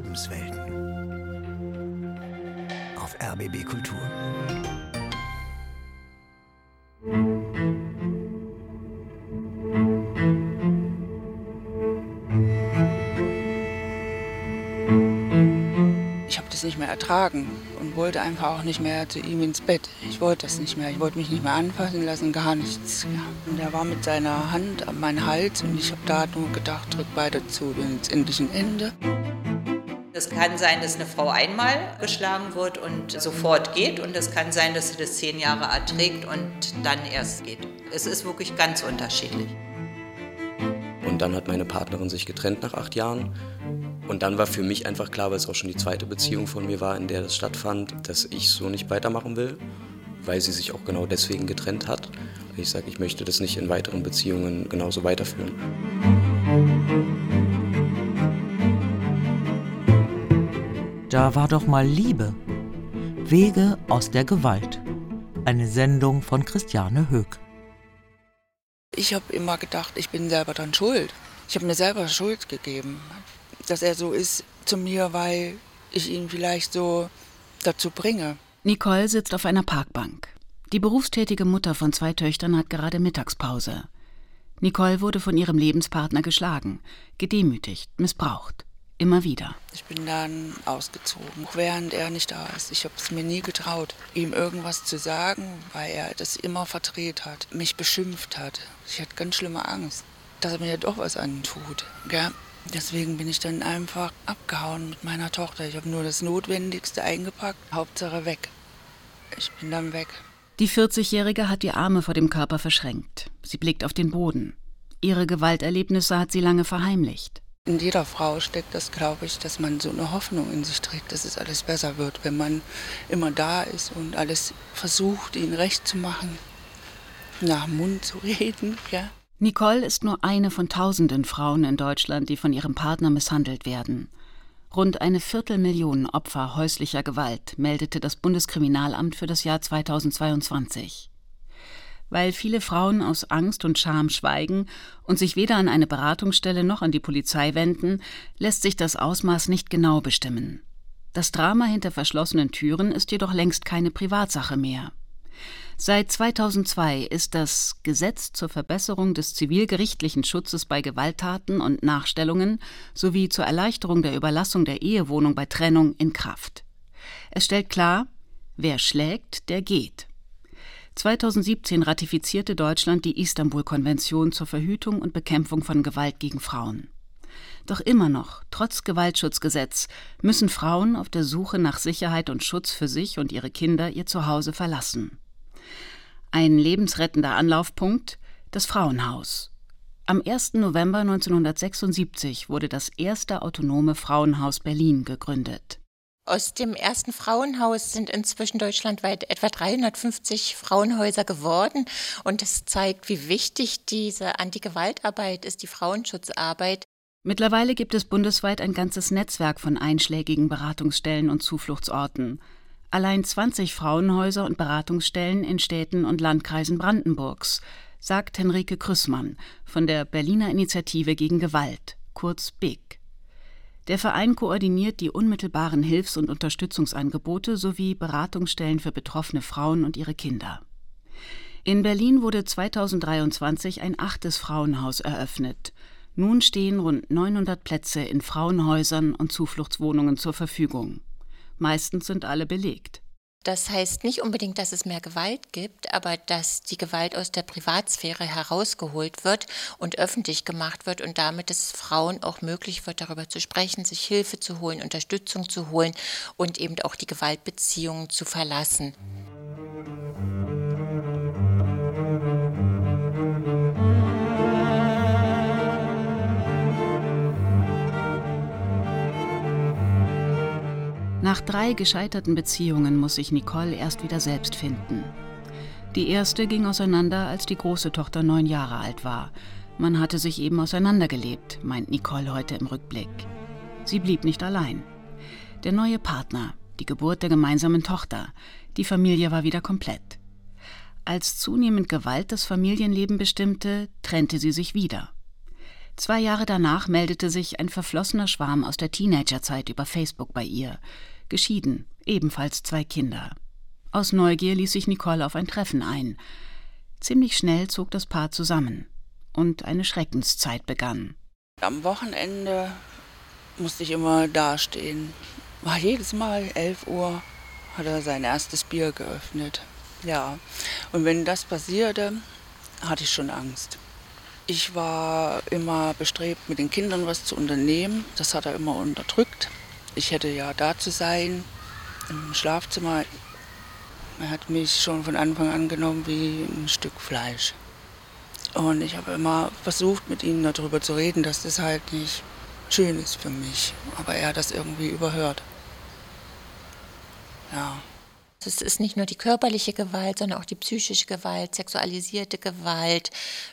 Lebenswelten. Auf RBB Kultur. Ich habe das nicht mehr ertragen und wollte einfach auch nicht mehr zu ihm ins Bett. Ich wollte das nicht mehr. Ich wollte mich nicht mehr anfassen lassen, gar nichts. Ja. Und er war mit seiner Hand an meinen Hals und ich habe da nur gedacht, drück weiter zu, dann ist endlich ein Ende. Es kann sein, dass eine Frau einmal geschlagen wird und sofort geht. Und es kann sein, dass sie das zehn Jahre erträgt und dann erst geht. Es ist wirklich ganz unterschiedlich. Und dann hat meine Partnerin sich getrennt nach acht Jahren. Und dann war für mich einfach klar, weil es auch schon die zweite Beziehung von mir war, in der das stattfand, dass ich so nicht weitermachen will, weil sie sich auch genau deswegen getrennt hat. Ich sage, ich möchte das nicht in weiteren Beziehungen genauso weiterführen. Da war doch mal Liebe. Wege aus der Gewalt. Eine Sendung von Christiane Höck. Ich habe immer gedacht, ich bin selber dann schuld. Ich habe mir selber Schuld gegeben, dass er so ist zu mir, weil ich ihn vielleicht so dazu bringe. Nicole sitzt auf einer Parkbank. Die berufstätige Mutter von zwei Töchtern hat gerade Mittagspause. Nicole wurde von ihrem Lebenspartner geschlagen, gedemütigt, missbraucht. Immer wieder. Ich bin dann ausgezogen, während er nicht da ist. Ich habe es mir nie getraut, ihm irgendwas zu sagen, weil er das immer verdreht hat, mich beschimpft hat. Ich hatte ganz schlimme Angst, dass er mir doch was antut. Ja? Deswegen bin ich dann einfach abgehauen mit meiner Tochter. Ich habe nur das Notwendigste eingepackt, Hauptsache weg. Ich bin dann weg. Die 40-Jährige hat die Arme vor dem Körper verschränkt. Sie blickt auf den Boden. Ihre Gewalterlebnisse hat sie lange verheimlicht. In jeder Frau steckt das, glaube ich, dass man so eine Hoffnung in sich trägt, dass es alles besser wird, wenn man immer da ist und alles versucht, ihnen recht zu machen, nach dem Mund zu reden, ja. Nicole ist nur eine von tausenden Frauen in Deutschland, die von ihrem Partner misshandelt werden. Rund eine Viertelmillion Opfer häuslicher Gewalt meldete das Bundeskriminalamt für das Jahr 2022. Weil viele Frauen aus Angst und Scham schweigen und sich weder an eine Beratungsstelle noch an die Polizei wenden, lässt sich das Ausmaß nicht genau bestimmen. Das Drama hinter verschlossenen Türen ist jedoch längst keine Privatsache mehr. Seit 2002 ist das Gesetz zur Verbesserung des zivilgerichtlichen Schutzes bei Gewalttaten und Nachstellungen sowie zur Erleichterung der Überlassung der Ehewohnung bei Trennung in Kraft. Es stellt klar, wer schlägt, der geht. 2017 ratifizierte Deutschland die Istanbul-Konvention zur Verhütung und Bekämpfung von Gewalt gegen Frauen. Doch immer noch, trotz Gewaltschutzgesetz, müssen Frauen auf der Suche nach Sicherheit und Schutz für sich und ihre Kinder ihr Zuhause verlassen. Ein lebensrettender Anlaufpunkt das Frauenhaus. Am 1. November 1976 wurde das erste autonome Frauenhaus Berlin gegründet. Aus dem ersten Frauenhaus sind inzwischen deutschlandweit etwa 350 Frauenhäuser geworden. Und es zeigt, wie wichtig diese Anti-Gewaltarbeit ist, die Frauenschutzarbeit. Mittlerweile gibt es bundesweit ein ganzes Netzwerk von einschlägigen Beratungsstellen und Zufluchtsorten. Allein 20 Frauenhäuser und Beratungsstellen in Städten und Landkreisen Brandenburgs, sagt Henrike Krüssmann von der Berliner Initiative gegen Gewalt, kurz BIG. Der Verein koordiniert die unmittelbaren Hilfs- und Unterstützungsangebote sowie Beratungsstellen für betroffene Frauen und ihre Kinder. In Berlin wurde 2023 ein achtes Frauenhaus eröffnet. Nun stehen rund 900 Plätze in Frauenhäusern und Zufluchtswohnungen zur Verfügung. Meistens sind alle belegt. Das heißt nicht unbedingt, dass es mehr Gewalt gibt, aber dass die Gewalt aus der Privatsphäre herausgeholt wird und öffentlich gemacht wird und damit es Frauen auch möglich wird, darüber zu sprechen, sich Hilfe zu holen, Unterstützung zu holen und eben auch die Gewaltbeziehungen zu verlassen. Nach drei gescheiterten Beziehungen muss sich Nicole erst wieder selbst finden. Die erste ging auseinander, als die große Tochter neun Jahre alt war. Man hatte sich eben auseinandergelebt, meint Nicole heute im Rückblick. Sie blieb nicht allein. Der neue Partner, die Geburt der gemeinsamen Tochter, die Familie war wieder komplett. Als zunehmend Gewalt das Familienleben bestimmte, trennte sie sich wieder. Zwei Jahre danach meldete sich ein verflossener Schwarm aus der Teenagerzeit über Facebook bei ihr. Geschieden, ebenfalls zwei Kinder. Aus Neugier ließ sich Nicole auf ein Treffen ein. Ziemlich schnell zog das Paar zusammen. Und eine Schreckenszeit begann. Am Wochenende musste ich immer dastehen. War jedes Mal 11 Uhr, hat er sein erstes Bier geöffnet. Ja, und wenn das passierte, hatte ich schon Angst. Ich war immer bestrebt, mit den Kindern was zu unternehmen. Das hat er immer unterdrückt. Ich hätte ja da zu sein, im Schlafzimmer. Er hat mich schon von Anfang an genommen wie ein Stück Fleisch. Und ich habe immer versucht, mit ihm darüber zu reden, dass das halt nicht schön ist für mich. Aber er hat das irgendwie überhört. Ja. Es ist nicht nur die körperliche Gewalt, sondern auch die psychische Gewalt, sexualisierte Gewalt,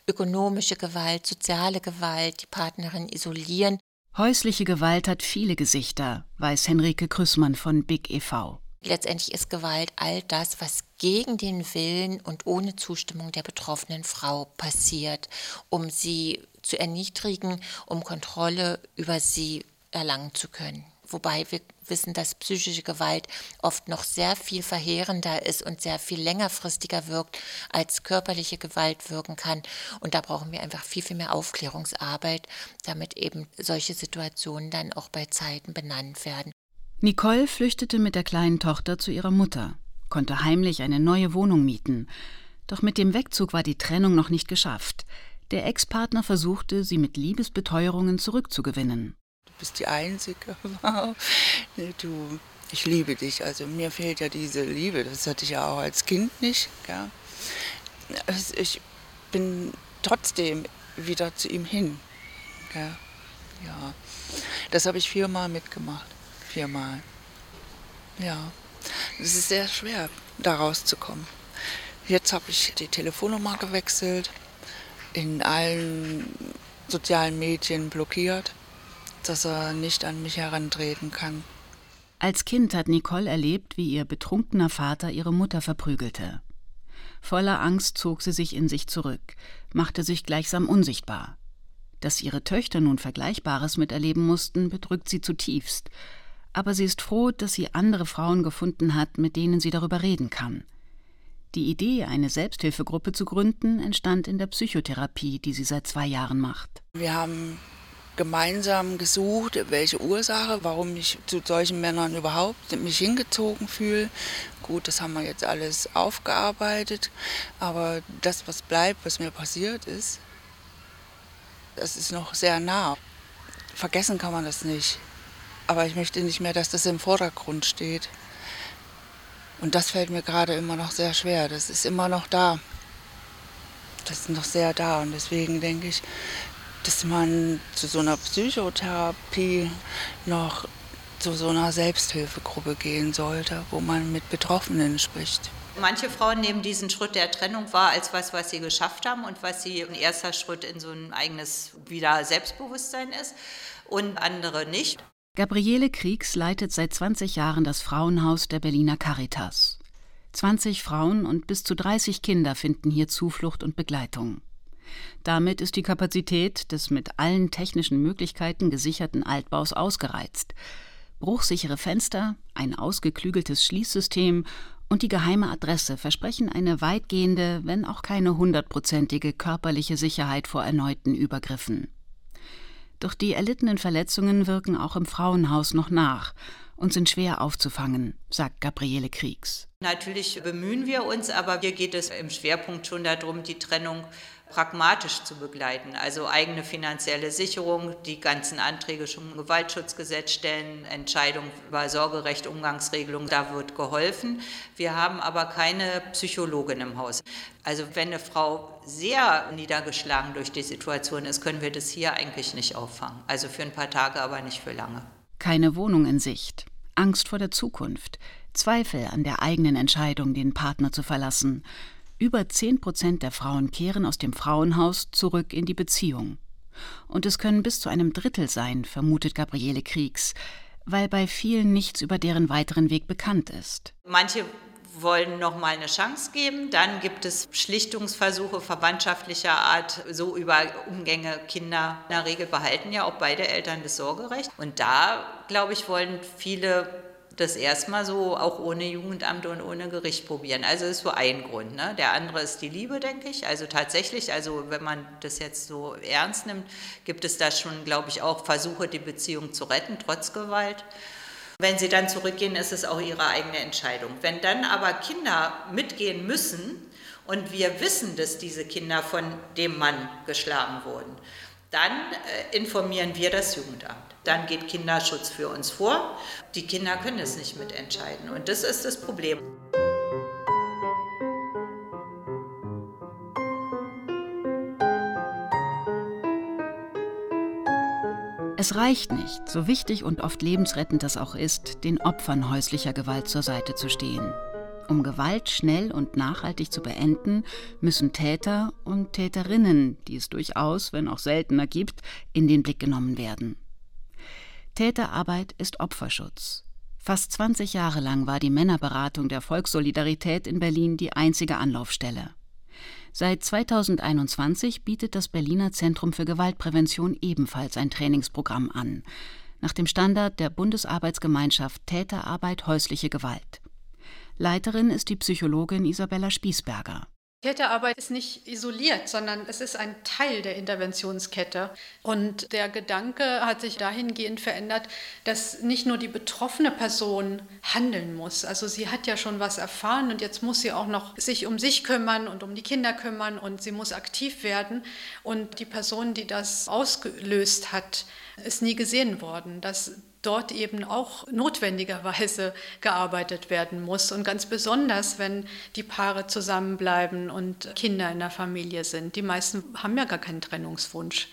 ökonomische Gewalt, soziale Gewalt, die Partnerin isolieren. Häusliche Gewalt hat viele Gesichter, weiß Henrike Krüssmann von Big e.V. Letztendlich ist Gewalt all das, was gegen den Willen und ohne Zustimmung der betroffenen Frau passiert, um sie zu erniedrigen, um Kontrolle über sie erlangen zu können wobei wir wissen, dass psychische Gewalt oft noch sehr viel verheerender ist und sehr viel längerfristiger wirkt, als körperliche Gewalt wirken kann. Und da brauchen wir einfach viel, viel mehr Aufklärungsarbeit, damit eben solche Situationen dann auch bei Zeiten benannt werden. Nicole flüchtete mit der kleinen Tochter zu ihrer Mutter, konnte heimlich eine neue Wohnung mieten. Doch mit dem Wegzug war die Trennung noch nicht geschafft. Der Ex-Partner versuchte, sie mit Liebesbeteuerungen zurückzugewinnen bist die Einzige. Du, ich liebe dich. Also mir fehlt ja diese Liebe. Das hatte ich ja auch als Kind nicht. Ja. Ich bin trotzdem wieder zu ihm hin. Ja. ja. Das habe ich viermal mitgemacht. Viermal. Ja. Es ist sehr schwer, da rauszukommen. Jetzt habe ich die Telefonnummer gewechselt, in allen sozialen Medien blockiert dass er nicht an mich herantreten kann. Als Kind hat Nicole erlebt, wie ihr betrunkener Vater ihre Mutter verprügelte. Voller Angst zog sie sich in sich zurück, machte sich gleichsam unsichtbar. Dass ihre Töchter nun Vergleichbares miterleben mussten, bedrückt sie zutiefst. Aber sie ist froh, dass sie andere Frauen gefunden hat, mit denen sie darüber reden kann. Die Idee, eine Selbsthilfegruppe zu gründen, entstand in der Psychotherapie, die sie seit zwei Jahren macht. Wir haben gemeinsam gesucht, welche Ursache, warum ich zu solchen Männern überhaupt mich hingezogen fühle. Gut, das haben wir jetzt alles aufgearbeitet, aber das, was bleibt, was mir passiert ist, das ist noch sehr nah. Vergessen kann man das nicht. Aber ich möchte nicht mehr, dass das im Vordergrund steht. Und das fällt mir gerade immer noch sehr schwer. Das ist immer noch da. Das ist noch sehr da. Und deswegen denke ich, dass man zu so einer Psychotherapie noch zu so einer Selbsthilfegruppe gehen sollte, wo man mit Betroffenen spricht. Manche Frauen nehmen diesen Schritt der Trennung wahr als was, was sie geschafft haben und was sie ein erster Schritt in so ein eigenes wieder Selbstbewusstsein ist und andere nicht. Gabriele Kriegs leitet seit 20 Jahren das Frauenhaus der Berliner Caritas. 20 Frauen und bis zu 30 Kinder finden hier Zuflucht und Begleitung. Damit ist die Kapazität des mit allen technischen Möglichkeiten gesicherten Altbaus ausgereizt. Bruchsichere Fenster, ein ausgeklügeltes Schließsystem und die geheime Adresse versprechen eine weitgehende, wenn auch keine hundertprozentige körperliche Sicherheit vor erneuten Übergriffen. Doch die erlittenen Verletzungen wirken auch im Frauenhaus noch nach und sind schwer aufzufangen, sagt Gabriele Kriegs. Natürlich bemühen wir uns, aber hier geht es im Schwerpunkt schon darum, die Trennung pragmatisch zu begleiten. Also eigene finanzielle Sicherung, die ganzen Anträge im Gewaltschutzgesetz stellen, Entscheidungen über Sorgerecht, Umgangsregelung, da wird geholfen. Wir haben aber keine Psychologin im Haus. Also wenn eine Frau sehr niedergeschlagen durch die Situation ist, können wir das hier eigentlich nicht auffangen. Also für ein paar Tage, aber nicht für lange. Keine Wohnung in Sicht, Angst vor der Zukunft, Zweifel an der eigenen Entscheidung, den Partner zu verlassen, über 10 Prozent der Frauen kehren aus dem Frauenhaus zurück in die Beziehung. Und es können bis zu einem Drittel sein, vermutet Gabriele Kriegs, weil bei vielen nichts über deren weiteren Weg bekannt ist. Manche wollen noch mal eine Chance geben. Dann gibt es Schlichtungsversuche verwandtschaftlicher Art, so über Umgänge Kinder. In der Regel behalten ja auch beide Eltern das Sorgerecht. Und da, glaube ich, wollen viele das erstmal so auch ohne Jugendamt und ohne Gericht probieren. Also ist so ein Grund. Ne? Der andere ist die Liebe, denke ich. Also tatsächlich, also wenn man das jetzt so ernst nimmt, gibt es da schon, glaube ich, auch Versuche, die Beziehung zu retten, trotz Gewalt. Wenn sie dann zurückgehen, ist es auch ihre eigene Entscheidung. Wenn dann aber Kinder mitgehen müssen und wir wissen, dass diese Kinder von dem Mann geschlagen wurden, dann äh, informieren wir das Jugendamt. Dann geht Kinderschutz für uns vor. Die Kinder können es nicht mitentscheiden und das ist das Problem. Es reicht nicht, so wichtig und oft lebensrettend das auch ist, den Opfern häuslicher Gewalt zur Seite zu stehen. Um Gewalt schnell und nachhaltig zu beenden, müssen Täter und Täterinnen, die es durchaus, wenn auch seltener gibt, in den Blick genommen werden. Täterarbeit ist Opferschutz. Fast 20 Jahre lang war die Männerberatung der Volkssolidarität in Berlin die einzige Anlaufstelle. Seit 2021 bietet das Berliner Zentrum für Gewaltprävention ebenfalls ein Trainingsprogramm an, nach dem Standard der Bundesarbeitsgemeinschaft Täterarbeit häusliche Gewalt. Leiterin ist die Psychologin Isabella Spießberger. Täterarbeit ist nicht isoliert, sondern es ist ein Teil der Interventionskette. Und der Gedanke hat sich dahingehend verändert, dass nicht nur die betroffene Person handeln muss. Also sie hat ja schon was erfahren und jetzt muss sie auch noch sich um sich kümmern und um die Kinder kümmern und sie muss aktiv werden. Und die Person, die das ausgelöst hat, ist nie gesehen worden. Das dort eben auch notwendigerweise gearbeitet werden muss. Und ganz besonders, wenn die Paare zusammenbleiben und Kinder in der Familie sind. Die meisten haben ja gar keinen Trennungswunsch.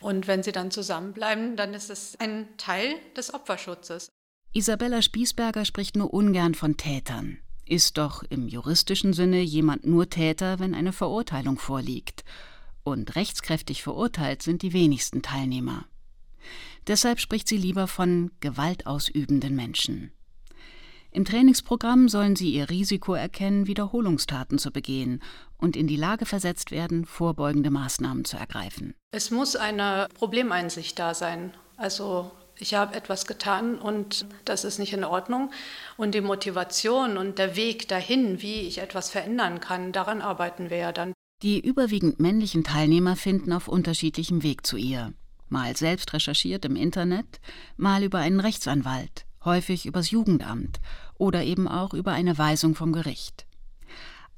Und wenn sie dann zusammenbleiben, dann ist es ein Teil des Opferschutzes. Isabella Spießberger spricht nur ungern von Tätern. Ist doch im juristischen Sinne jemand nur Täter, wenn eine Verurteilung vorliegt. Und rechtskräftig verurteilt sind die wenigsten Teilnehmer. Deshalb spricht sie lieber von gewaltausübenden Menschen. Im Trainingsprogramm sollen sie ihr Risiko erkennen, Wiederholungstaten zu begehen und in die Lage versetzt werden, vorbeugende Maßnahmen zu ergreifen. Es muss eine Problemeinsicht da sein. Also ich habe etwas getan und das ist nicht in Ordnung. Und die Motivation und der Weg dahin, wie ich etwas verändern kann, daran arbeiten wir ja dann. Die überwiegend männlichen Teilnehmer finden auf unterschiedlichem Weg zu ihr mal selbst recherchiert im Internet, mal über einen Rechtsanwalt, häufig übers Jugendamt oder eben auch über eine Weisung vom Gericht.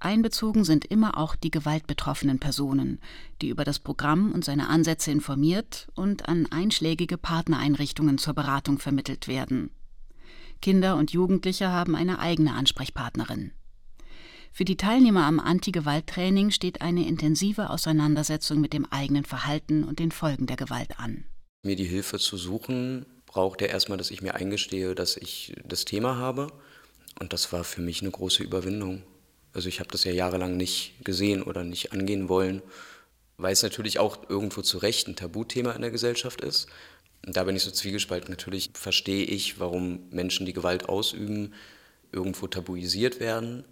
Einbezogen sind immer auch die gewaltbetroffenen Personen, die über das Programm und seine Ansätze informiert und an einschlägige Partnereinrichtungen zur Beratung vermittelt werden. Kinder und Jugendliche haben eine eigene Ansprechpartnerin. Für die Teilnehmer am Anti-Gewalt-Training steht eine intensive Auseinandersetzung mit dem eigenen Verhalten und den Folgen der Gewalt an. Mir die Hilfe zu suchen, braucht ja erstmal, dass ich mir eingestehe, dass ich das Thema habe. Und das war für mich eine große Überwindung. Also ich habe das ja jahrelang nicht gesehen oder nicht angehen wollen, weil es natürlich auch irgendwo zu Recht ein Tabuthema in der Gesellschaft ist. Und da bin ich so zwiegespalten. Natürlich verstehe ich, warum Menschen, die Gewalt ausüben, irgendwo tabuisiert werden.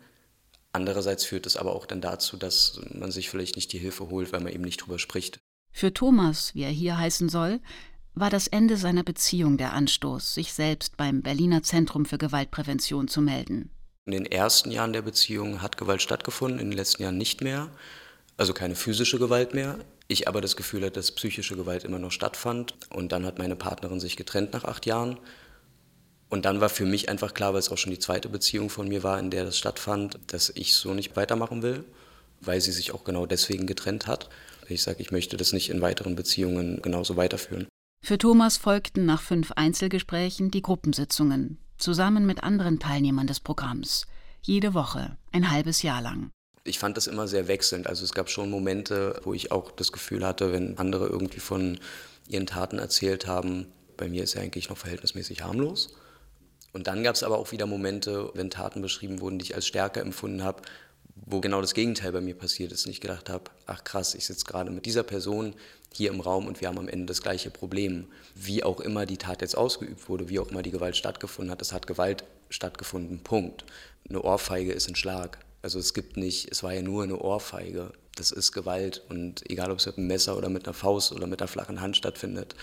Andererseits führt es aber auch dann dazu, dass man sich vielleicht nicht die Hilfe holt, weil man eben nicht drüber spricht. Für Thomas, wie er hier heißen soll, war das Ende seiner Beziehung der Anstoß, sich selbst beim Berliner Zentrum für Gewaltprävention zu melden. In den ersten Jahren der Beziehung hat Gewalt stattgefunden, in den letzten Jahren nicht mehr. Also keine physische Gewalt mehr. Ich aber das Gefühl hatte, dass psychische Gewalt immer noch stattfand. Und dann hat meine Partnerin sich getrennt nach acht Jahren. Und dann war für mich einfach klar, weil es auch schon die zweite Beziehung von mir war, in der das stattfand, dass ich so nicht weitermachen will, weil sie sich auch genau deswegen getrennt hat. Ich sage, ich möchte das nicht in weiteren Beziehungen genauso weiterführen. Für Thomas folgten nach fünf Einzelgesprächen die Gruppensitzungen, zusammen mit anderen Teilnehmern des Programms. Jede Woche, ein halbes Jahr lang. Ich fand das immer sehr wechselnd. Also es gab schon Momente, wo ich auch das Gefühl hatte, wenn andere irgendwie von ihren Taten erzählt haben, bei mir ist er eigentlich noch verhältnismäßig harmlos. Und dann gab es aber auch wieder Momente, wenn Taten beschrieben wurden, die ich als stärker empfunden habe, wo genau das Gegenteil bei mir passiert ist und ich gedacht habe, ach krass, ich sitze gerade mit dieser Person hier im Raum und wir haben am Ende das gleiche Problem. Wie auch immer die Tat jetzt ausgeübt wurde, wie auch immer die Gewalt stattgefunden hat, es hat Gewalt stattgefunden. Punkt. Eine Ohrfeige ist ein Schlag. Also es gibt nicht, es war ja nur eine Ohrfeige. Das ist Gewalt und egal ob es mit einem Messer oder mit einer Faust oder mit einer flachen Hand stattfindet.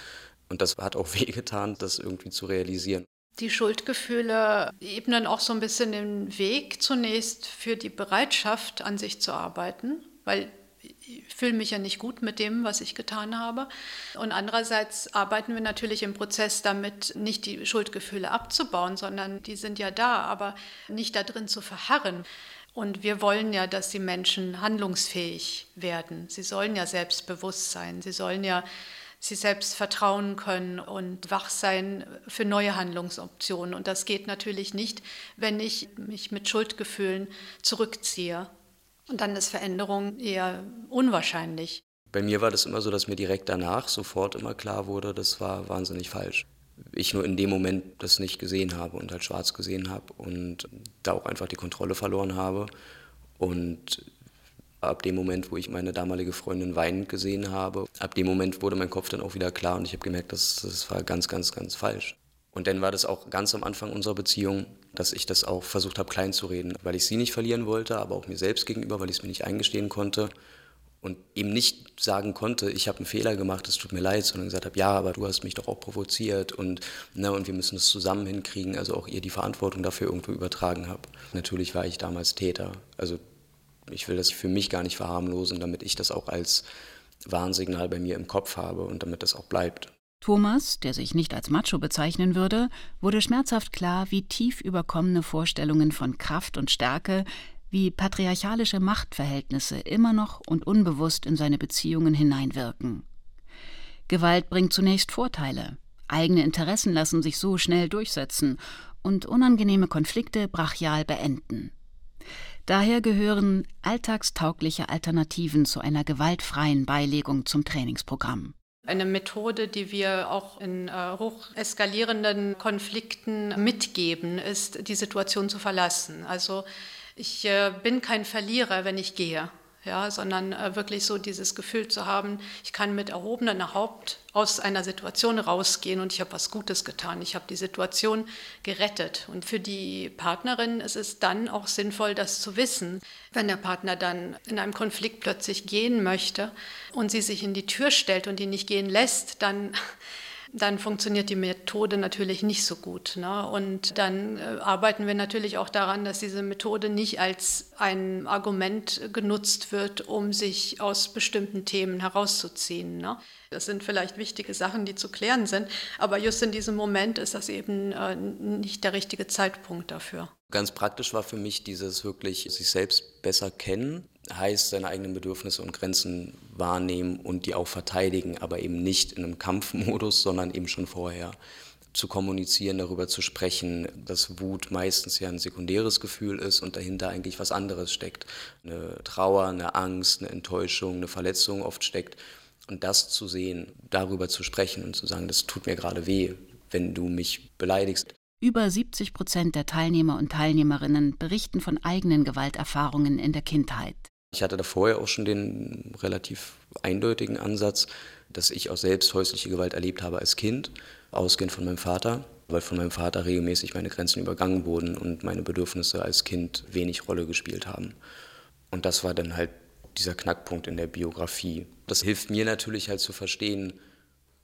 Und das hat auch wehgetan, das irgendwie zu realisieren. Die Schuldgefühle ebnen auch so ein bisschen den Weg zunächst für die Bereitschaft, an sich zu arbeiten, weil ich fühle mich ja nicht gut mit dem, was ich getan habe. Und andererseits arbeiten wir natürlich im Prozess damit, nicht die Schuldgefühle abzubauen, sondern die sind ja da, aber nicht da drin zu verharren. Und wir wollen ja, dass die Menschen handlungsfähig werden. Sie sollen ja selbstbewusst sein. Sie sollen ja sie selbst vertrauen können und wach sein für neue Handlungsoptionen. Und das geht natürlich nicht, wenn ich mich mit Schuldgefühlen zurückziehe. Und dann ist Veränderung eher unwahrscheinlich. Bei mir war das immer so, dass mir direkt danach sofort immer klar wurde, das war wahnsinnig falsch. Ich nur in dem Moment das nicht gesehen habe und halt schwarz gesehen habe und da auch einfach die Kontrolle verloren habe. Und ab dem Moment, wo ich meine damalige Freundin weinend gesehen habe, ab dem Moment wurde mein Kopf dann auch wieder klar und ich habe gemerkt, das, das war ganz, ganz, ganz falsch. Und dann war das auch ganz am Anfang unserer Beziehung, dass ich das auch versucht habe, klein zu reden, weil ich sie nicht verlieren wollte, aber auch mir selbst gegenüber, weil ich es mir nicht eingestehen konnte und eben nicht sagen konnte, ich habe einen Fehler gemacht, es tut mir leid, sondern gesagt habe, ja, aber du hast mich doch auch provoziert und, ne, und wir müssen es zusammen hinkriegen, also auch ihr die Verantwortung dafür irgendwo übertragen habe. Natürlich war ich damals Täter, also ich will das für mich gar nicht verharmlosen, damit ich das auch als Warnsignal bei mir im Kopf habe und damit das auch bleibt. Thomas, der sich nicht als Macho bezeichnen würde, wurde schmerzhaft klar, wie tief überkommene Vorstellungen von Kraft und Stärke, wie patriarchalische Machtverhältnisse immer noch und unbewusst in seine Beziehungen hineinwirken. Gewalt bringt zunächst Vorteile, eigene Interessen lassen sich so schnell durchsetzen und unangenehme Konflikte brachial beenden. Daher gehören alltagstaugliche Alternativen zu einer gewaltfreien Beilegung zum Trainingsprogramm. Eine Methode, die wir auch in äh, hoch eskalierenden Konflikten mitgeben, ist, die Situation zu verlassen. Also ich äh, bin kein Verlierer, wenn ich gehe ja, sondern äh, wirklich so dieses Gefühl zu haben, ich kann mit erhobenem Haupt aus einer Situation rausgehen und ich habe was Gutes getan. Ich habe die Situation gerettet. Und für die Partnerin ist es dann auch sinnvoll, das zu wissen. Wenn der Partner dann in einem Konflikt plötzlich gehen möchte und sie sich in die Tür stellt und ihn nicht gehen lässt, dann dann funktioniert die Methode natürlich nicht so gut. Ne? Und dann äh, arbeiten wir natürlich auch daran, dass diese Methode nicht als ein Argument genutzt wird, um sich aus bestimmten Themen herauszuziehen. Ne? Das sind vielleicht wichtige Sachen, die zu klären sind, aber just in diesem Moment ist das eben äh, nicht der richtige Zeitpunkt dafür. Ganz praktisch war für mich dieses wirklich sich selbst besser kennen heißt seine eigenen Bedürfnisse und Grenzen wahrnehmen und die auch verteidigen, aber eben nicht in einem Kampfmodus, sondern eben schon vorher zu kommunizieren, darüber zu sprechen, dass Wut meistens ja ein sekundäres Gefühl ist und dahinter eigentlich was anderes steckt. Eine Trauer, eine Angst, eine Enttäuschung, eine Verletzung oft steckt. Und das zu sehen, darüber zu sprechen und zu sagen, das tut mir gerade weh, wenn du mich beleidigst. Über 70 Prozent der Teilnehmer und Teilnehmerinnen berichten von eigenen Gewalterfahrungen in der Kindheit. Ich hatte da vorher auch schon den relativ eindeutigen Ansatz, dass ich auch selbst häusliche Gewalt erlebt habe als Kind, ausgehend von meinem Vater, weil von meinem Vater regelmäßig meine Grenzen übergangen wurden und meine Bedürfnisse als Kind wenig Rolle gespielt haben. Und das war dann halt dieser Knackpunkt in der Biografie. Das hilft mir natürlich halt zu verstehen,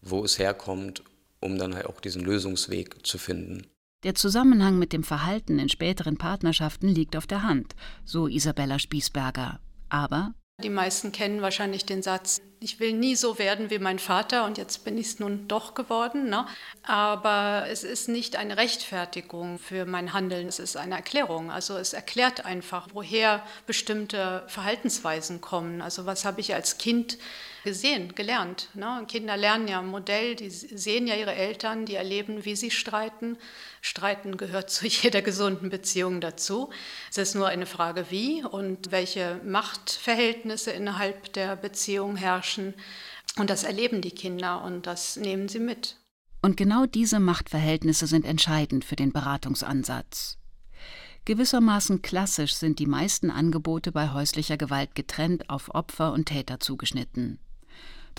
wo es herkommt, um dann halt auch diesen Lösungsweg zu finden. Der Zusammenhang mit dem Verhalten in späteren Partnerschaften liegt auf der Hand, so Isabella Spießberger. Aber die meisten kennen wahrscheinlich den Satz, ich will nie so werden wie mein Vater und jetzt bin ich es nun doch geworden. Ne? Aber es ist nicht eine Rechtfertigung für mein Handeln, es ist eine Erklärung. Also es erklärt einfach, woher bestimmte Verhaltensweisen kommen. Also was habe ich als Kind gesehen, gelernt. Ne? Kinder lernen ja Modell, die sehen ja ihre Eltern, die erleben, wie sie streiten. Streiten gehört zu jeder gesunden Beziehung dazu. Es ist nur eine Frage, wie und welche Machtverhältnisse innerhalb der Beziehung herrschen. Und das erleben die Kinder und das nehmen sie mit. Und genau diese Machtverhältnisse sind entscheidend für den Beratungsansatz. Gewissermaßen klassisch sind die meisten Angebote bei häuslicher Gewalt getrennt auf Opfer und Täter zugeschnitten.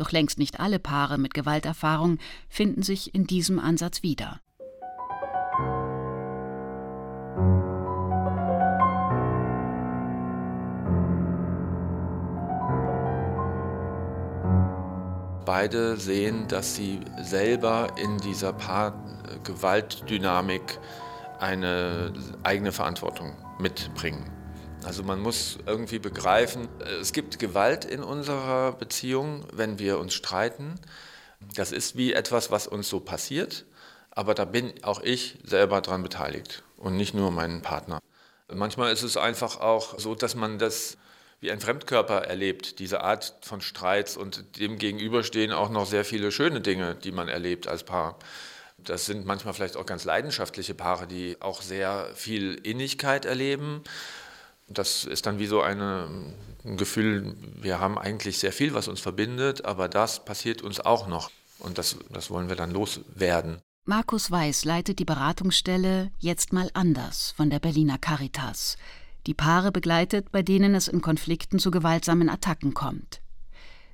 Doch längst nicht alle Paare mit Gewalterfahrung finden sich in diesem Ansatz wieder. Beide sehen, dass sie selber in dieser Paargewaltdynamik eine eigene Verantwortung mitbringen. Also man muss irgendwie begreifen, es gibt Gewalt in unserer Beziehung, wenn wir uns streiten. Das ist wie etwas, was uns so passiert, aber da bin auch ich selber dran beteiligt und nicht nur mein Partner. Manchmal ist es einfach auch so, dass man das wie ein Fremdkörper erlebt, diese Art von Streits und dem gegenüberstehen auch noch sehr viele schöne Dinge, die man erlebt als Paar. Das sind manchmal vielleicht auch ganz leidenschaftliche Paare, die auch sehr viel Innigkeit erleben. Das ist dann wie so eine, ein Gefühl, wir haben eigentlich sehr viel, was uns verbindet, aber das passiert uns auch noch. Und das, das wollen wir dann loswerden. Markus Weiß leitet die Beratungsstelle Jetzt mal anders von der Berliner Caritas die Paare begleitet, bei denen es in Konflikten zu gewaltsamen Attacken kommt.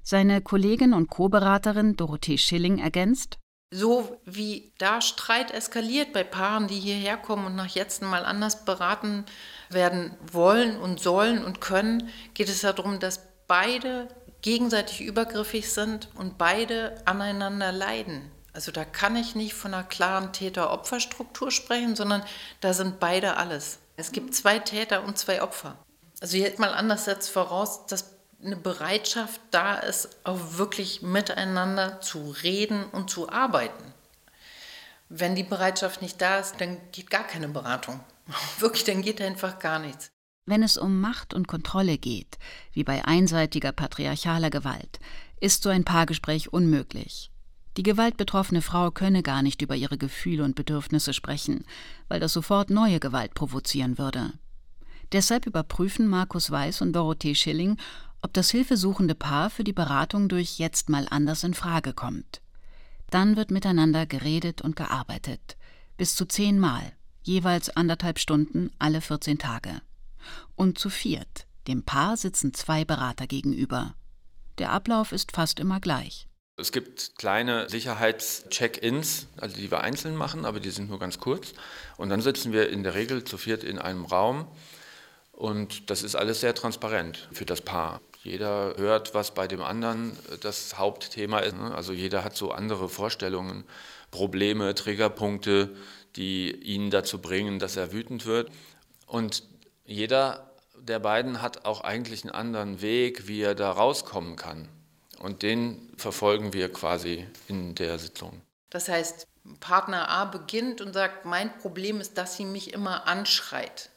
Seine Kollegin und Co-Beraterin Dorothee Schilling ergänzt: So wie da Streit eskaliert bei Paaren, die hierher kommen und nach jetzt mal anders beraten werden wollen und sollen und können, geht es darum, dass beide gegenseitig übergriffig sind und beide aneinander leiden. Also da kann ich nicht von einer klaren Täter-Opfer-Struktur sprechen, sondern da sind beide alles. Es gibt zwei Täter und zwei Opfer. Also jetzt mal anders setzt voraus, dass eine Bereitschaft da ist, auch wirklich miteinander zu reden und zu arbeiten. Wenn die Bereitschaft nicht da ist, dann geht gar keine Beratung. Wirklich, dann geht einfach gar nichts. Wenn es um Macht und Kontrolle geht, wie bei einseitiger patriarchaler Gewalt, ist so ein Paargespräch unmöglich. Die gewaltbetroffene Frau könne gar nicht über ihre Gefühle und Bedürfnisse sprechen, weil das sofort neue Gewalt provozieren würde. Deshalb überprüfen Markus Weiß und Dorothee Schilling, ob das hilfesuchende Paar für die Beratung durch jetzt mal anders in Frage kommt. Dann wird miteinander geredet und gearbeitet. Bis zu zehnmal, jeweils anderthalb Stunden alle 14 Tage. Und zu viert. Dem Paar sitzen zwei Berater gegenüber. Der Ablauf ist fast immer gleich. Es gibt kleine Sicherheitscheck-ins, also die wir einzeln machen, aber die sind nur ganz kurz. Und dann sitzen wir in der Regel zu viert in einem Raum und das ist alles sehr transparent für das Paar. Jeder hört, was bei dem anderen das Hauptthema ist. Ne? Also jeder hat so andere Vorstellungen, Probleme, Triggerpunkte, die ihn dazu bringen, dass er wütend wird. Und jeder der beiden hat auch eigentlich einen anderen Weg, wie er da rauskommen kann. Und den verfolgen wir quasi in der Sitzung. Das heißt, Partner A beginnt und sagt, mein Problem ist, dass sie mich immer anschreit.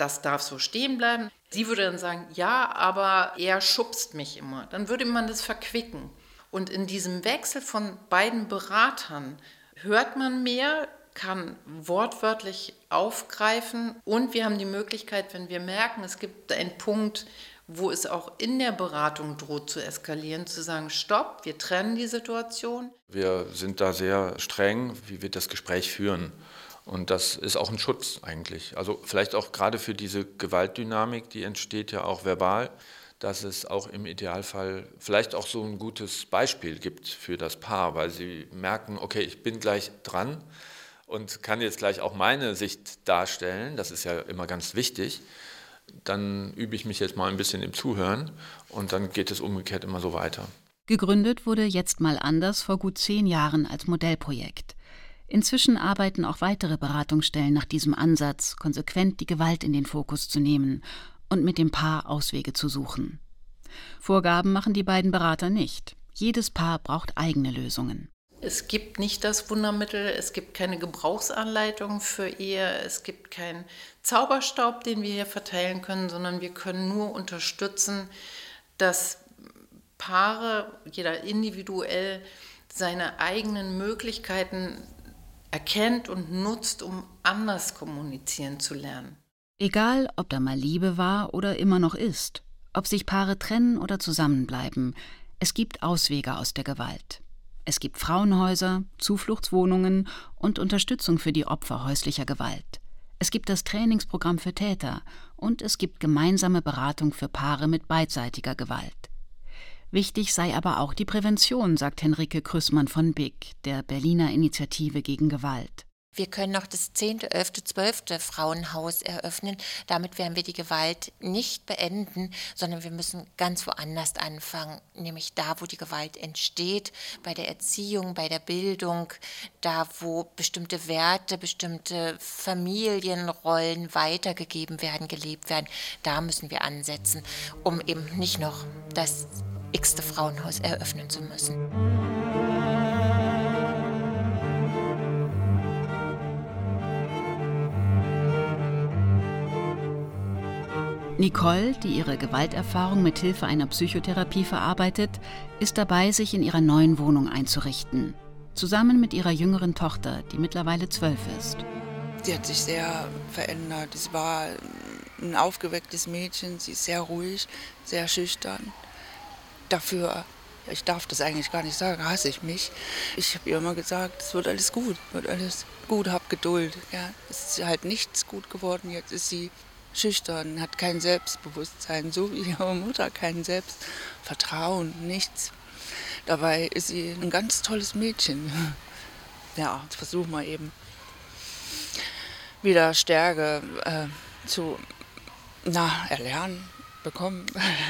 Das darf so stehen bleiben. Sie würde dann sagen, ja, aber er schubst mich immer. Dann würde man das verquicken. Und in diesem Wechsel von beiden Beratern hört man mehr, kann wortwörtlich aufgreifen und wir haben die Möglichkeit, wenn wir merken, es gibt einen Punkt, wo es auch in der Beratung droht zu eskalieren, zu sagen, stopp, wir trennen die Situation. Wir sind da sehr streng, wie wir das Gespräch führen. Und das ist auch ein Schutz eigentlich. Also vielleicht auch gerade für diese Gewaltdynamik, die entsteht ja auch verbal, dass es auch im Idealfall vielleicht auch so ein gutes Beispiel gibt für das Paar, weil sie merken, okay, ich bin gleich dran und kann jetzt gleich auch meine Sicht darstellen. Das ist ja immer ganz wichtig dann übe ich mich jetzt mal ein bisschen im Zuhören und dann geht es umgekehrt immer so weiter. Gegründet wurde jetzt mal anders vor gut zehn Jahren als Modellprojekt. Inzwischen arbeiten auch weitere Beratungsstellen nach diesem Ansatz, konsequent die Gewalt in den Fokus zu nehmen und mit dem Paar Auswege zu suchen. Vorgaben machen die beiden Berater nicht. Jedes Paar braucht eigene Lösungen. Es gibt nicht das Wundermittel, es gibt keine Gebrauchsanleitung für Ehe, es gibt keinen Zauberstaub, den wir hier verteilen können, sondern wir können nur unterstützen, dass Paare, jeder individuell, seine eigenen Möglichkeiten erkennt und nutzt, um anders kommunizieren zu lernen. Egal, ob da mal Liebe war oder immer noch ist, ob sich Paare trennen oder zusammenbleiben, es gibt Auswege aus der Gewalt. Es gibt Frauenhäuser, Zufluchtswohnungen und Unterstützung für die Opfer häuslicher Gewalt. Es gibt das Trainingsprogramm für Täter und es gibt gemeinsame Beratung für Paare mit beidseitiger Gewalt. Wichtig sei aber auch die Prävention, sagt Henrike Krüssmann von BIG, der Berliner Initiative gegen Gewalt. Wir können noch das 10., 11., 12. Frauenhaus eröffnen. Damit werden wir die Gewalt nicht beenden, sondern wir müssen ganz woanders anfangen, nämlich da, wo die Gewalt entsteht, bei der Erziehung, bei der Bildung, da, wo bestimmte Werte, bestimmte Familienrollen weitergegeben werden, gelebt werden. Da müssen wir ansetzen, um eben nicht noch das x-te Frauenhaus eröffnen zu müssen. Nicole, die ihre Gewalterfahrung mit Hilfe einer Psychotherapie verarbeitet, ist dabei, sich in ihrer neuen Wohnung einzurichten. Zusammen mit ihrer jüngeren Tochter, die mittlerweile zwölf ist. Sie hat sich sehr verändert. Sie war ein aufgewecktes Mädchen. Sie ist sehr ruhig, sehr schüchtern. Dafür, ich darf das eigentlich gar nicht sagen, hasse ich mich. Ich habe ihr immer gesagt, es wird alles gut, wird alles gut, hab Geduld. Ja, es ist halt nichts gut geworden. Jetzt ist sie schüchtern, hat kein Selbstbewusstsein, so wie ihre Mutter kein Selbstvertrauen, nichts. Dabei ist sie ein ganz tolles Mädchen. Ja, jetzt versuchen wir eben wieder Stärke äh, zu na, erlernen, bekommen.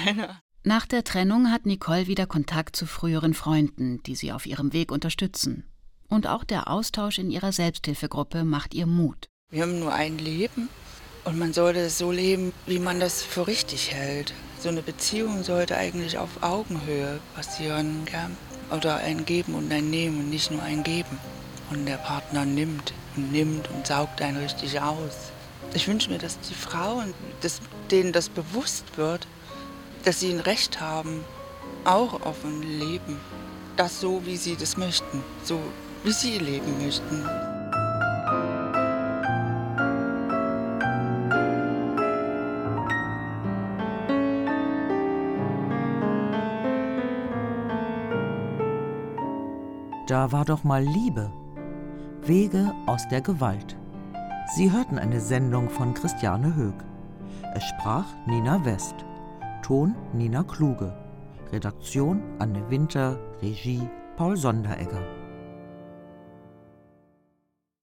Nach der Trennung hat Nicole wieder Kontakt zu früheren Freunden, die sie auf ihrem Weg unterstützen. Und auch der Austausch in ihrer Selbsthilfegruppe macht ihr Mut. Wir haben nur ein Leben und man sollte es so leben, wie man das für richtig hält. So eine Beziehung sollte eigentlich auf Augenhöhe passieren. Gell? Oder ein Geben und ein Nehmen und nicht nur ein Geben. Und der Partner nimmt und nimmt und saugt einen richtig aus. Ich wünsche mir, dass die Frauen, dass denen das bewusst wird, dass sie ein Recht haben, auch auf ein Leben. Das so, wie sie das möchten, so wie sie leben möchten. Da war doch mal Liebe. Wege aus der Gewalt. Sie hörten eine Sendung von Christiane Höck. Es sprach Nina West. Ton Nina Kluge. Redaktion Anne Winter. Regie Paul Sonderegger.